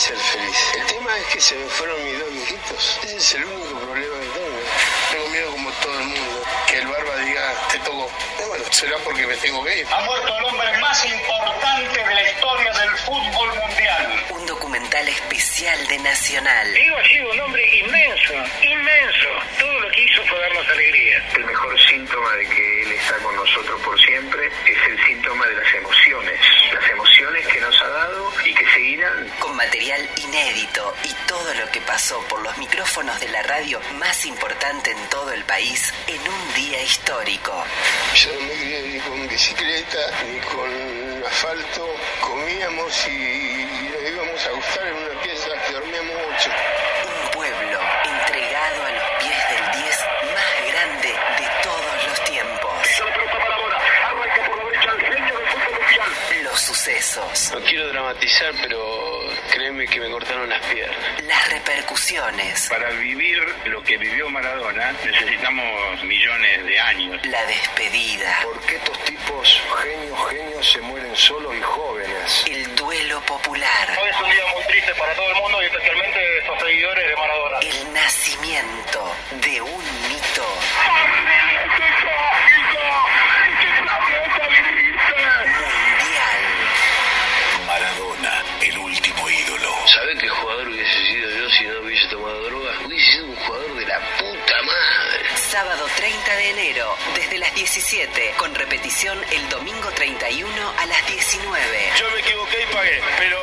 ser feliz. El tema es que se me fueron mis dos hijitos. Ese es el único problema que tengo. Tengo miedo como todo el mundo. Que el barba diga, te toco. bueno, será porque me tengo que ir. Ha muerto el hombre más importante de la historia del fútbol mundial. Un documental especial de Nacional. Diego ha sido un hombre inmenso, inmenso. Todo lo que hizo fue darnos alegría. El mejor síntoma de que él está con nosotros por siempre es el síntoma de las emociones. Las emociones que nos ha dado y que seguirán. Inédito y todo lo que pasó por los micrófonos de la radio más importante en todo el país en un día histórico. Yo no me crié ni con bicicleta ni con asfalto. Comíamos y, y nos íbamos a gustar en una pieza que dormíamos mucho. Un pueblo entregado a los pies del 10 más grande de todos los tiempos. Los sucesos, No quiero dramatizar, pero que me cortaron las piernas. las repercusiones, Para vivir lo que vivió Maradona necesitamos millones de años. la despedida, ¿Por qué estos tipos, genios, genios, se mueren solos y jóvenes? el duelo popular, Hoy es un día muy triste para todo el mundo y especialmente estos seguidores de Maradona. el nacimiento de un 17, con repetición el domingo 31 a las 19. Yo me equivoqué y pagué, pero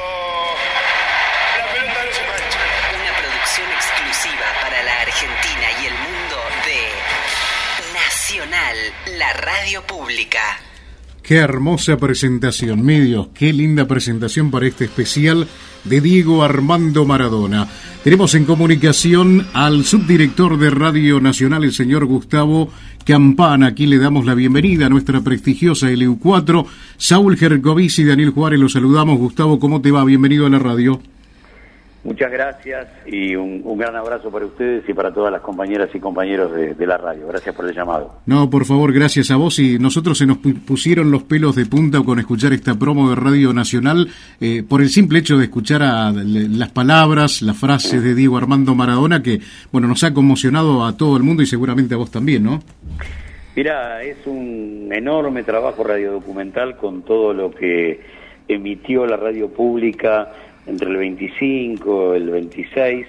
la pelota no se mancha. Una producción exclusiva para la Argentina y el mundo de Nacional, la radio pública. Qué hermosa presentación, mi Dios, qué linda presentación para este especial de Diego Armando Maradona. Tenemos en comunicación al subdirector de Radio Nacional, el señor Gustavo Campana. Aquí le damos la bienvenida a nuestra prestigiosa LU4. Saúl Gercovici y Daniel Juárez, los saludamos. Gustavo, ¿cómo te va? Bienvenido a la radio. Muchas gracias y un, un gran abrazo para ustedes y para todas las compañeras y compañeros de, de la radio. Gracias por el llamado. No, por favor, gracias a vos. Y nosotros se nos pu- pusieron los pelos de punta con escuchar esta promo de Radio Nacional eh, por el simple hecho de escuchar a, le- las palabras, las frases de Diego Armando Maradona que, bueno, nos ha conmocionado a todo el mundo y seguramente a vos también, ¿no? Mira, es un enorme trabajo radiodocumental con todo lo que emitió la radio pública entre el 25, el 26,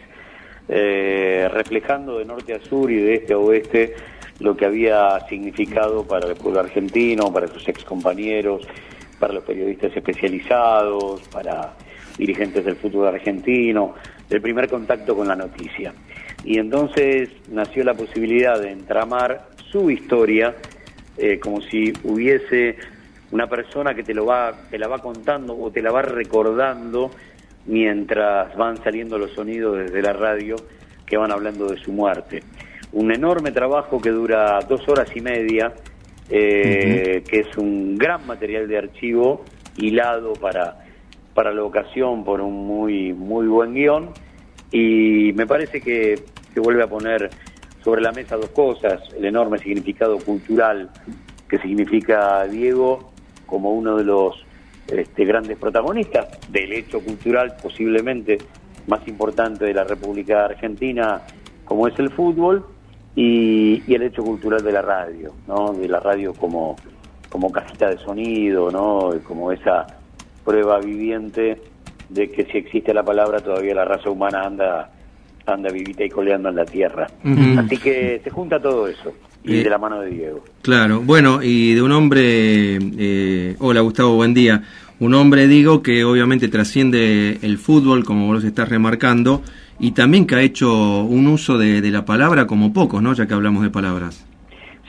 eh, reflejando de norte a sur y de este a oeste lo que había significado para el pueblo argentino, para sus excompañeros, para los periodistas especializados, para dirigentes del fútbol argentino, el primer contacto con la noticia. Y entonces nació la posibilidad de entramar su historia eh, como si hubiese una persona que te lo va, te la va contando o te la va recordando mientras van saliendo los sonidos desde la radio que van hablando de su muerte. Un enorme trabajo que dura dos horas y media, eh, que es un gran material de archivo hilado para, para la ocasión por un muy, muy buen guion y me parece que, que vuelve a poner sobre la mesa dos cosas, el enorme significado cultural que significa Diego como uno de los este, grandes protagonistas del hecho cultural posiblemente más importante de la República Argentina como es el fútbol y, el hecho cultural de la radio, ¿no? de la radio como, como cajita de sonido, ¿no? Como esa prueba viviente de que si existe la palabra todavía la raza humana anda anda vivita y coleando en la tierra. Así que se junta todo eso y Eh, de la mano de Diego. Claro, bueno, y de un hombre, eh, hola Gustavo, buen día. Un hombre, digo, que obviamente trasciende el fútbol, como vos estás remarcando, y también que ha hecho un uso de, de la palabra como pocos, ¿no? Ya que hablamos de palabras.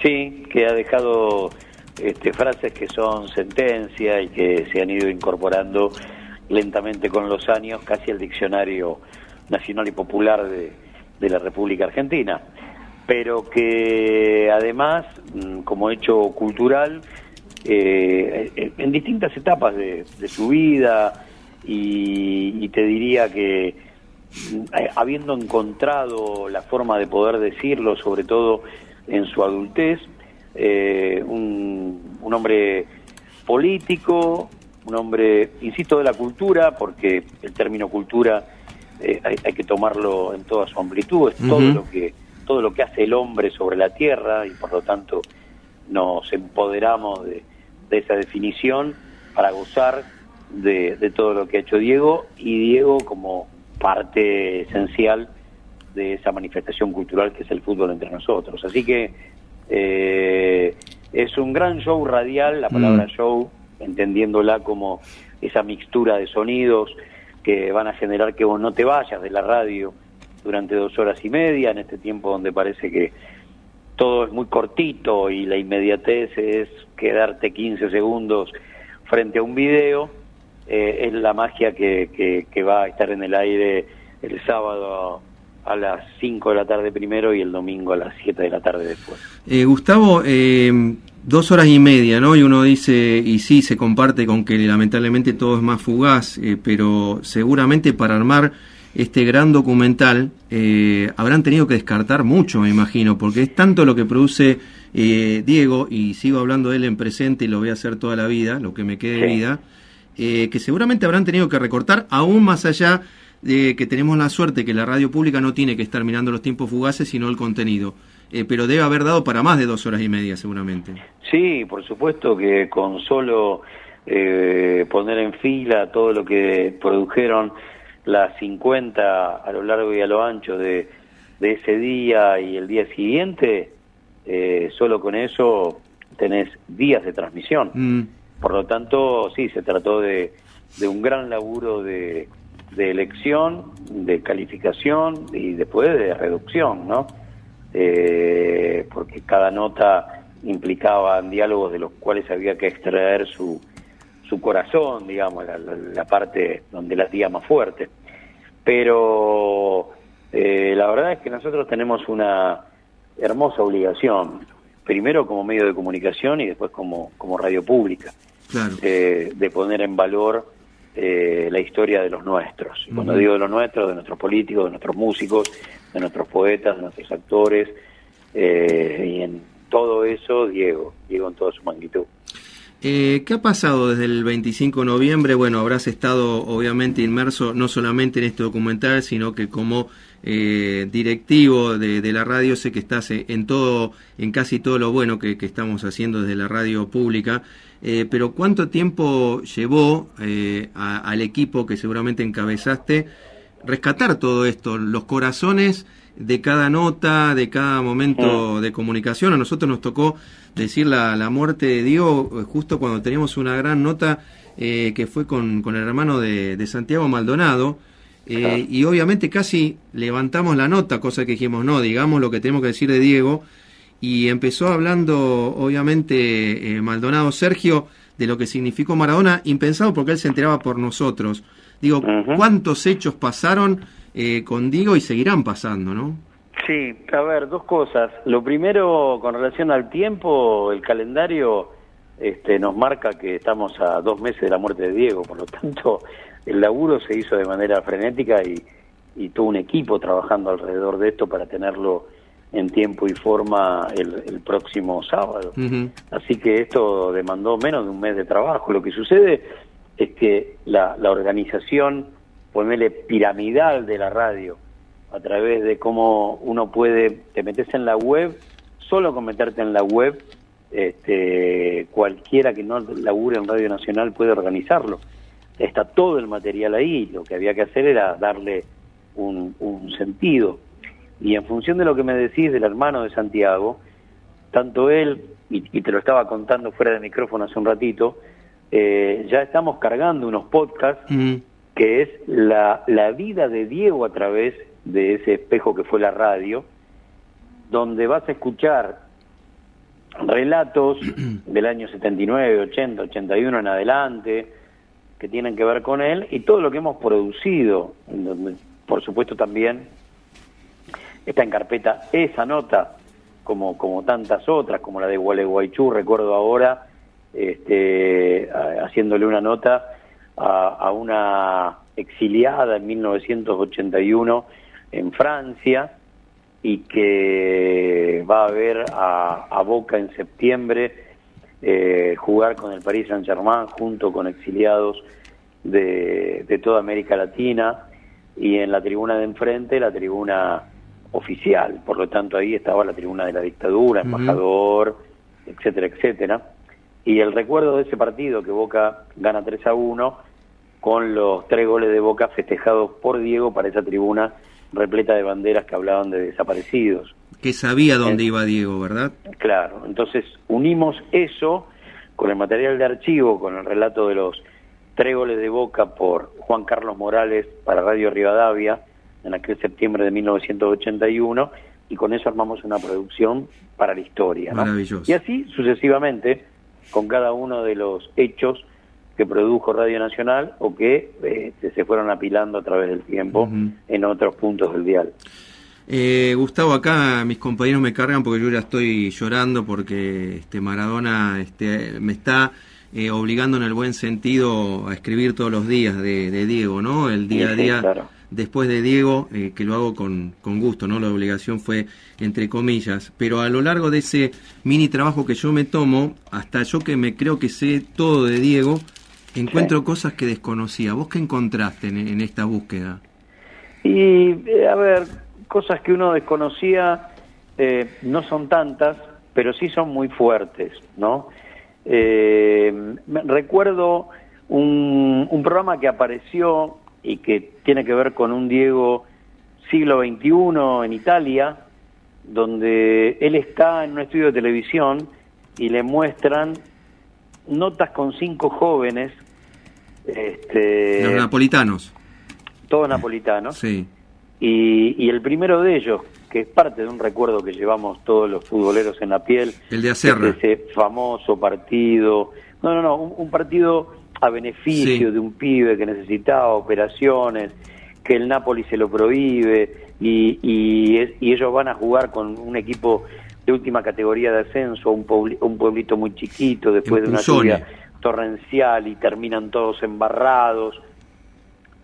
Sí, que ha dejado este, frases que son sentencia y que se han ido incorporando lentamente con los años casi al diccionario nacional y popular de, la República Argentina. Pero que además, mm, como hecho cultural, eh, en distintas etapas de, de su vida y, y te diría que mm, eh, habiendo encontrado la forma de poder decirlo, sobre todo en su adultez, eh, un, un hombre político, un hombre, insisto, de la cultura, porque el término cultura eh, hay, hay que tomarlo en toda su amplitud, es todo lo que todo lo que hace el hombre sobre la tierra y por lo tanto nos empoderamos de, de esa definición para gozar de, de todo lo que ha hecho Diego y Diego como parte esencial de esa manifestación cultural que es el fútbol entre nosotros. Así que eh, es un gran show radial, la palabra Mm. show, entendiéndola como esa mixtura de sonidos que van a generar que vos no te vayas de la radio durante dos horas y media, en este tiempo donde parece que todo es muy cortito y la inmediatez es quedarte 15 segundos frente a un video, eh, es la magia que, que, va a estar en el aire el sábado a las 5 de la tarde primero y el domingo a las 7 de la tarde después. Eh, Gustavo, eh, dos horas y media, ¿no? Y uno dice, y sí, se comparte con que lamentablemente todo es más fugaz, eh, pero seguramente para armar este gran documental eh, habrán tenido que descartar mucho, me imagino, porque es tanto lo que produce eh, Diego, y sigo hablando de él en presente y lo voy a hacer toda la vida, lo que me quede de vida, eh, que seguramente habrán tenido que recortar aún más allá de que tenemos la suerte que la radio pública no tiene que estar mirando los tiempos fugaces, sino el contenido. Eh, pero debe haber dado para más de dos horas y media, seguramente. Sí, por supuesto que con solo eh, poner en fila todo lo que produjeron las 50 a lo largo y a lo ancho de, de ese día y el día siguiente, eh, solo con eso tenés días de transmisión. Mm, Por lo tanto, sí, se trató de, de un gran laburo de, de elección, de calificación y después de reducción, ¿no? Eh, porque cada nota implicaba diálogos de los cuales había que extraer su, su corazón, digamos, la, la- la parte donde latía más fuerte. Pero eh, la verdad es que nosotros tenemos una hermosa obligación, primero como medio de comunicación y después como, como radio pública claro. eh, de poner en valor eh, la historia de los nuestros. Y Cuando digo de los nuestros, de nuestros políticos, de nuestros músicos, de nuestros poetas, de nuestros actores, eh, y en todo eso, Diego, Diego en toda su magnitud. Eh, ¿Qué ha pasado desde el 25 de noviembre? Bueno, habrás estado obviamente inmerso no solamente en este documental, sino que como eh, directivo de, la radio sé que estás eh, en todo, en casi todo lo bueno que, que estamos haciendo desde la radio pública. Eh, pero ¿cuánto tiempo llevó eh, a- al equipo que seguramente encabezaste rescatar todo esto, los corazones de cada nota, de cada momento de comunicación. A nosotros nos tocó decir la, la muerte de Diego eh, justo cuando teníamos una gran nota eh, que fue con, con el hermano de, de Santiago Maldonado. eh, y obviamente casi levantamos la nota, cosa que dijimos, no, digamos lo que tenemos que decir de Diego. Y empezó hablando, obviamente, eh, Maldonado Sergio de lo que significó Maradona, impensado porque él se enteraba por nosotros. Digo. ¿cuántos hechos pasaron eh, con Diego y seguirán pasando, no? Sí, a ver, dos cosas. Lo primero, con relación al tiempo, el calendario este, nos marca que estamos a dos meses de la muerte de Diego, por lo tanto, el laburo se hizo de manera frenética y, y tuvo un equipo trabajando alrededor de esto para tenerlo en tiempo y forma el, el próximo sábado. Así que esto demandó menos de un mes de trabajo. Lo que sucede es que la, la organización, ponele piramidal de la radio, a través de cómo uno puede, te metes en la web, solo con meterte en la web, este, cualquiera que no labure en Radio Nacional puede organizarlo. Está todo el material ahí, lo que había que hacer era darle un, un sentido. Y en función de lo que me decís del hermano de Santiago, tanto él, y, y te lo estaba contando fuera de micrófono hace un ratito, eh, ya estamos cargando unos podcasts que es la, la vida de Diego a través de ese espejo que fue la radio, donde vas a escuchar relatos del año 79, 80, 81 en adelante, que tienen que ver con él, y todo lo que hemos producido, donde, por supuesto también está en carpeta esa nota, como, como tantas otras, como la de Gualeguaychú, recuerdo ahora, este, haciéndole una nota a, a una exiliada en 1981 en Francia y que va a ver a, a Boca en septiembre eh, jugar con el Paris Saint Germain junto con exiliados de, de toda América Latina y en la tribuna de enfrente la tribuna oficial, por lo tanto ahí estaba la tribuna de la dictadura, embajador, etcétera, etcétera. Y el recuerdo de ese partido que Boca gana 3 a 1 con los tres goles de Boca festejados por Diego para esa tribuna repleta de banderas que hablaban de desaparecidos. Que sabía dónde iba Diego, ¿verdad? Claro, entonces unimos eso con el material de archivo, con el relato de los tres goles de Boca por Juan Carlos Morales para Radio Rivadavia en aquel septiembre de 1981 y con eso armamos una producción para la historia. Maravilloso. Y así sucesivamente con cada uno de los hechos que produjo Radio Nacional o que eh, se fueron apilando a través del tiempo en otros puntos del dial. Eh, Gustavo, acá mis compañeros me cargan porque yo ya estoy llorando porque este Maradona este, me está eh, obligando en el buen sentido a escribir todos los días de, Diego, ¿no? El día a día después de Diego, eh, que lo hago con, con gusto, ¿no? La obligación fue entre comillas, pero a lo largo de ese mini trabajo que yo me tomo, hasta yo que me creo que sé todo de Diego, encuentro cosas que desconocía. ¿Vos qué encontraste en, esta búsqueda? Y, eh, a ver, cosas que uno desconocía eh, no son tantas, pero sí son muy fuertes, ¿no? Eh, recuerdo un, un, programa que apareció y que tiene que ver con un Diego siglo XXI en Italia, donde él está en un estudio de televisión y le muestran notas con cinco jóvenes. Este, Los napolitanos. Todos napolitanos. Sí. Y, el primero de ellos, que es parte de un recuerdo que llevamos todos los futboleros en la piel. El de Acerra. Ese famoso partido. No, no, no, un, partido a beneficio de un pibe que necesitaba operaciones, que el Napoli se lo prohíbe y, y ellos van a jugar con un equipo de última categoría de ascenso, un, un pueblito muy chiquito, después de una lluvia torrencial y terminan todos embarrados.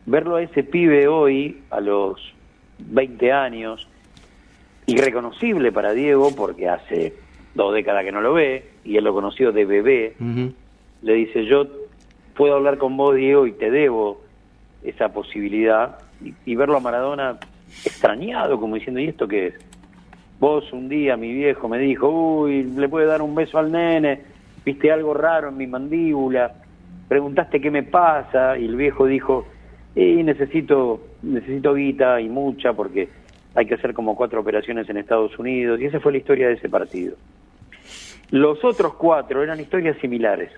Verlo a ese pibe hoy, a los 20 años, irreconocible para Diego, porque hace dos décadas que no lo ve, y él lo conoció de bebé, le dice, yo puedo hablar con vos, Diego, y te debo esa posibilidad, y, verlo a Maradona extrañado, como diciendo, ¿y esto qué es? Vos un día, mi viejo, me dijo, uy, le puede dar un beso al nene, viste algo raro en mi mandíbula, preguntaste qué me pasa, y el viejo dijo, y necesito, necesito guita y mucha porque hay que hacer como cuatro operaciones en Estados Unidos, y esa fue la historia de ese partido. Los otros cuatro eran historias similares.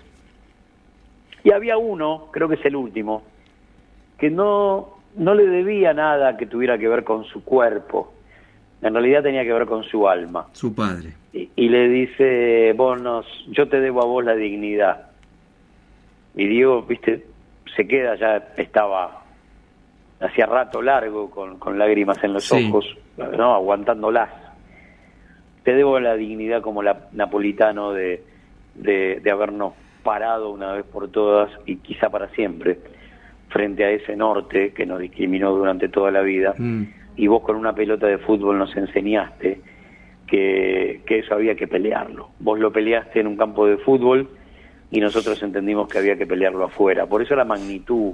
Y había uno, creo que es el último, que no, no le debía nada que tuviera que ver con su cuerpo en realidad tenía que ver con su alma. Su padre. Y, le dice, vos nos, yo te debo a vos la dignidad. Y Diego, viste, se queda, ya estaba hacía rato largo con, con lágrimas en los ojos, ¿no? aguantándolas. Te debo la dignidad como la napolitano de, de, habernos parado una vez por todas y quizá para siempre frente a ese norte que nos discriminó durante toda la vida. Mm y vos con una pelota de fútbol nos enseñaste que, eso había que pelearlo. Vos lo peleaste en un campo de fútbol y nosotros entendimos que había que pelearlo afuera. Por eso la magnitud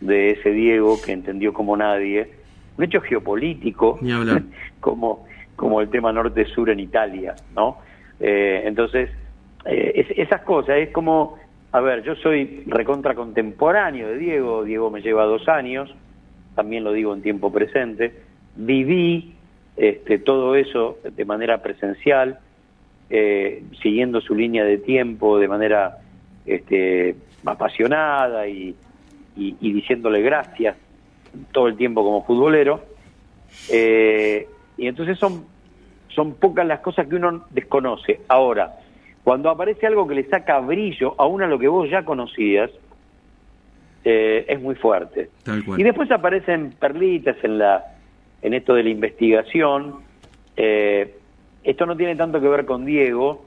de ese Diego que entendió como nadie, un hecho geopolítico, como, como el tema norte-sur en Italia, ¿no? Eh, entonces, eh, esas cosas, es como, a ver, yo soy recontra contemporáneo de Diego, Diego me lleva dos años, también lo digo en tiempo presente, viví este, todo eso de manera presencial, eh, siguiendo su línea de tiempo de manera este, apasionada y, diciéndole gracias todo el tiempo como futbolero. Eh, y entonces son, son pocas las cosas que uno desconoce. Ahora, cuando aparece algo que le saca brillo aún a lo que vos ya conocías, eh, es muy fuerte. Y después aparecen perlitas en la en esto de la investigación. Eh, esto no tiene tanto que ver con Diego,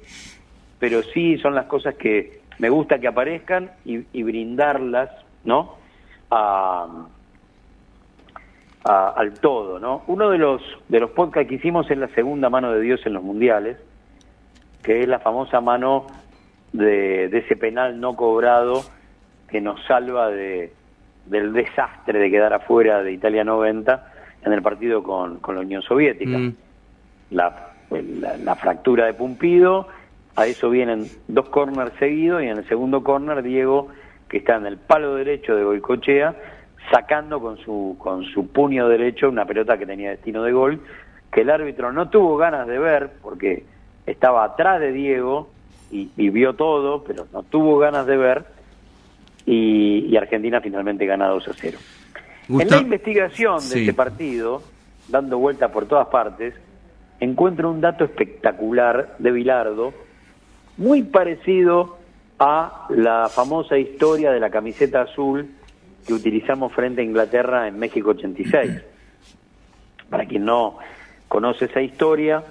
pero sí son las cosas que me gusta que aparezcan y, brindarlas, ¿no? A, al todo, ¿no? Uno de los de los podcasts que hicimos es la segunda mano de Dios en los mundiales, que es la famosa mano de, de ese penal no cobrado que nos salva de, del desastre de quedar afuera de Italia 90 en el partido con, con la Unión Soviética. Mm. La, la- la fractura de Pumpido, a eso vienen dos corners seguidos y en el segundo corner Diego, que está en el palo derecho de Goicochea, sacando con su, con su puño derecho una pelota que tenía destino de gol, que el árbitro no tuvo ganas de ver porque estaba atrás de Diego y, y vio todo, pero no tuvo ganas de ver y, y Argentina finalmente gana 2 a 0. En la investigación de Sí. este partido, dando vueltas por todas partes, encuentro un dato espectacular de Bilardo, muy parecido a la famosa historia de la camiseta azul que utilizamos frente a Inglaterra en México 86. Para quien no conoce esa historia,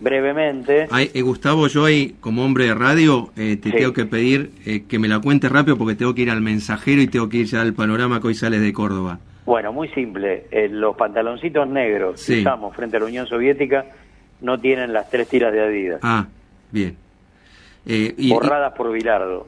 brevemente, Ay, eh, Gustavo, yo ahí, como hombre de radio, eh, te Sí. tengo que pedir eh, que me la cuentes rápido porque tengo que ir al mensajero y tengo que ir ya al panorama que hoy sales de Córdoba. Bueno, muy simple. Eh, los pantaloncitos negros Sí. que usamos frente a la Unión Soviética no tienen las tres tiras de Adidas, Ah, bien. Eh, y- borradas por Bilardo,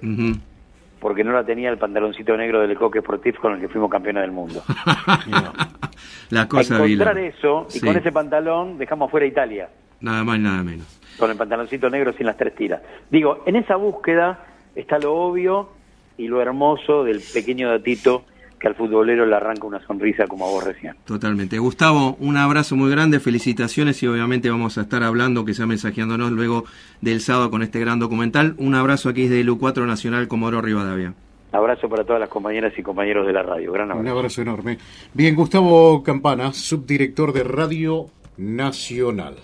porque no la tenía el pantaloncito negro del Coque Sportif con el que fuimos campeones del mundo. la cosa de Encontrar Vila. eso y Sí. con ese pantalón dejamos fuera Italia, Nada más, nada menos. con el pantaloncito negro sin las tres tiras. Digo, en esa búsqueda está lo obvio y lo hermoso del pequeño datito que al futbolero le arranca una sonrisa como a vos recién. Totalmente. Gustavo, un abrazo muy grande, felicitaciones y obviamente vamos a estar hablando, que sea mensajeándonos luego del sábado con este gran documental. Un abrazo aquí desde el U4 Nacional Comodoro Rivadavia. Abrazo para todas las compañeras y compañeros de la radio. Gran Un abrazo. abrazo enorme. Bien, Gustavo Campana, subdirector de Radio Nacional.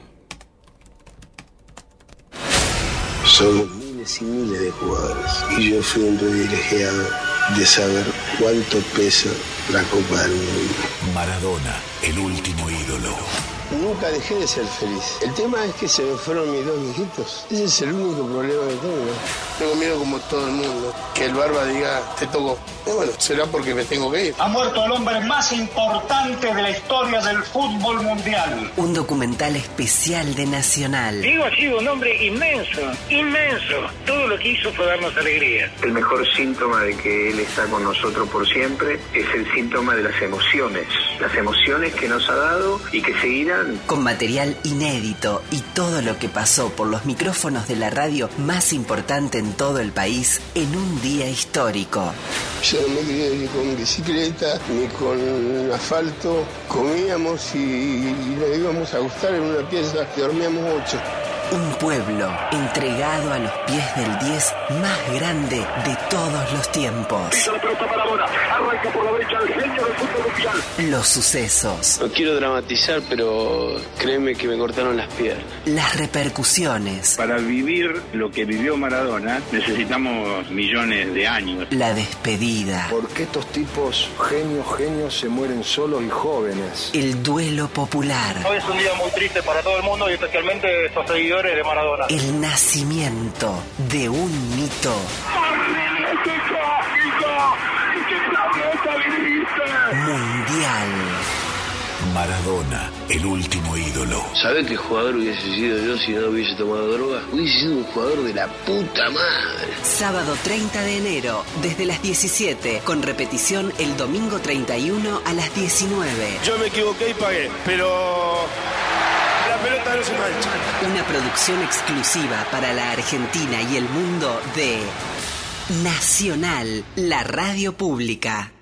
Somos miles y miles de jugadores y yo fui un privilegiado de saber cuánto pesa la Copa del Mundo. Maradona, el último ídolo. Nunca dejé de ser feliz. El tema es que se me fueron mis dos hijitos. Ese es el único problema que tengo. Tengo miedo como todo el mundo. Que el barba diga, te tocó. Y bueno, será porque me tengo que ir. Ha muerto el hombre más importante de la historia del fútbol mundial. Un documental especial de Nacional. Diego ha sido un hombre inmenso, inmenso. Todo lo que hizo fue darnos alegría. El mejor síntoma de que Él está con nosotros por siempre es el síntoma de las emociones. Las emociones que nos ha dado y que Con material inédito y todo lo que pasó por los micrófonos de la radio más importante en todo el país en un día histórico. Yo no me crié ni con bicicleta, ni con asfalto. Comíamos y, y nos íbamos a gustar en una pieza que dormíamos ocho. Un pueblo entregado a los pies del 10 más grande de todos los tiempos. Por la derecha el genio del fútbol mundial. Los sucesos, No quiero dramatizar, pero créeme que me cortaron las piernas. las repercusiones, Para vivir lo que vivió Maradona necesitamos millones de años. la despedida, Porque estos tipos, genios, genios, se mueren solos y jóvenes. el duelo popular, Hoy es un día muy triste para todo el mundo y especialmente estos seguidores de Maradona. el nacimiento de un mito mundial. Maradona, el último ídolo. ¿Sabés qué jugador hubiese sido yo si no hubiese tomado droga? Hubiese sido un jugador de la puta madre. Sábado 30 de enero, desde las 17, con repetición el domingo 31 a las 19. Yo me equivoqué y pagué, pero la pelota no se mancha. Una producción exclusiva para la Argentina y el mundo de Nacional, la radio pública.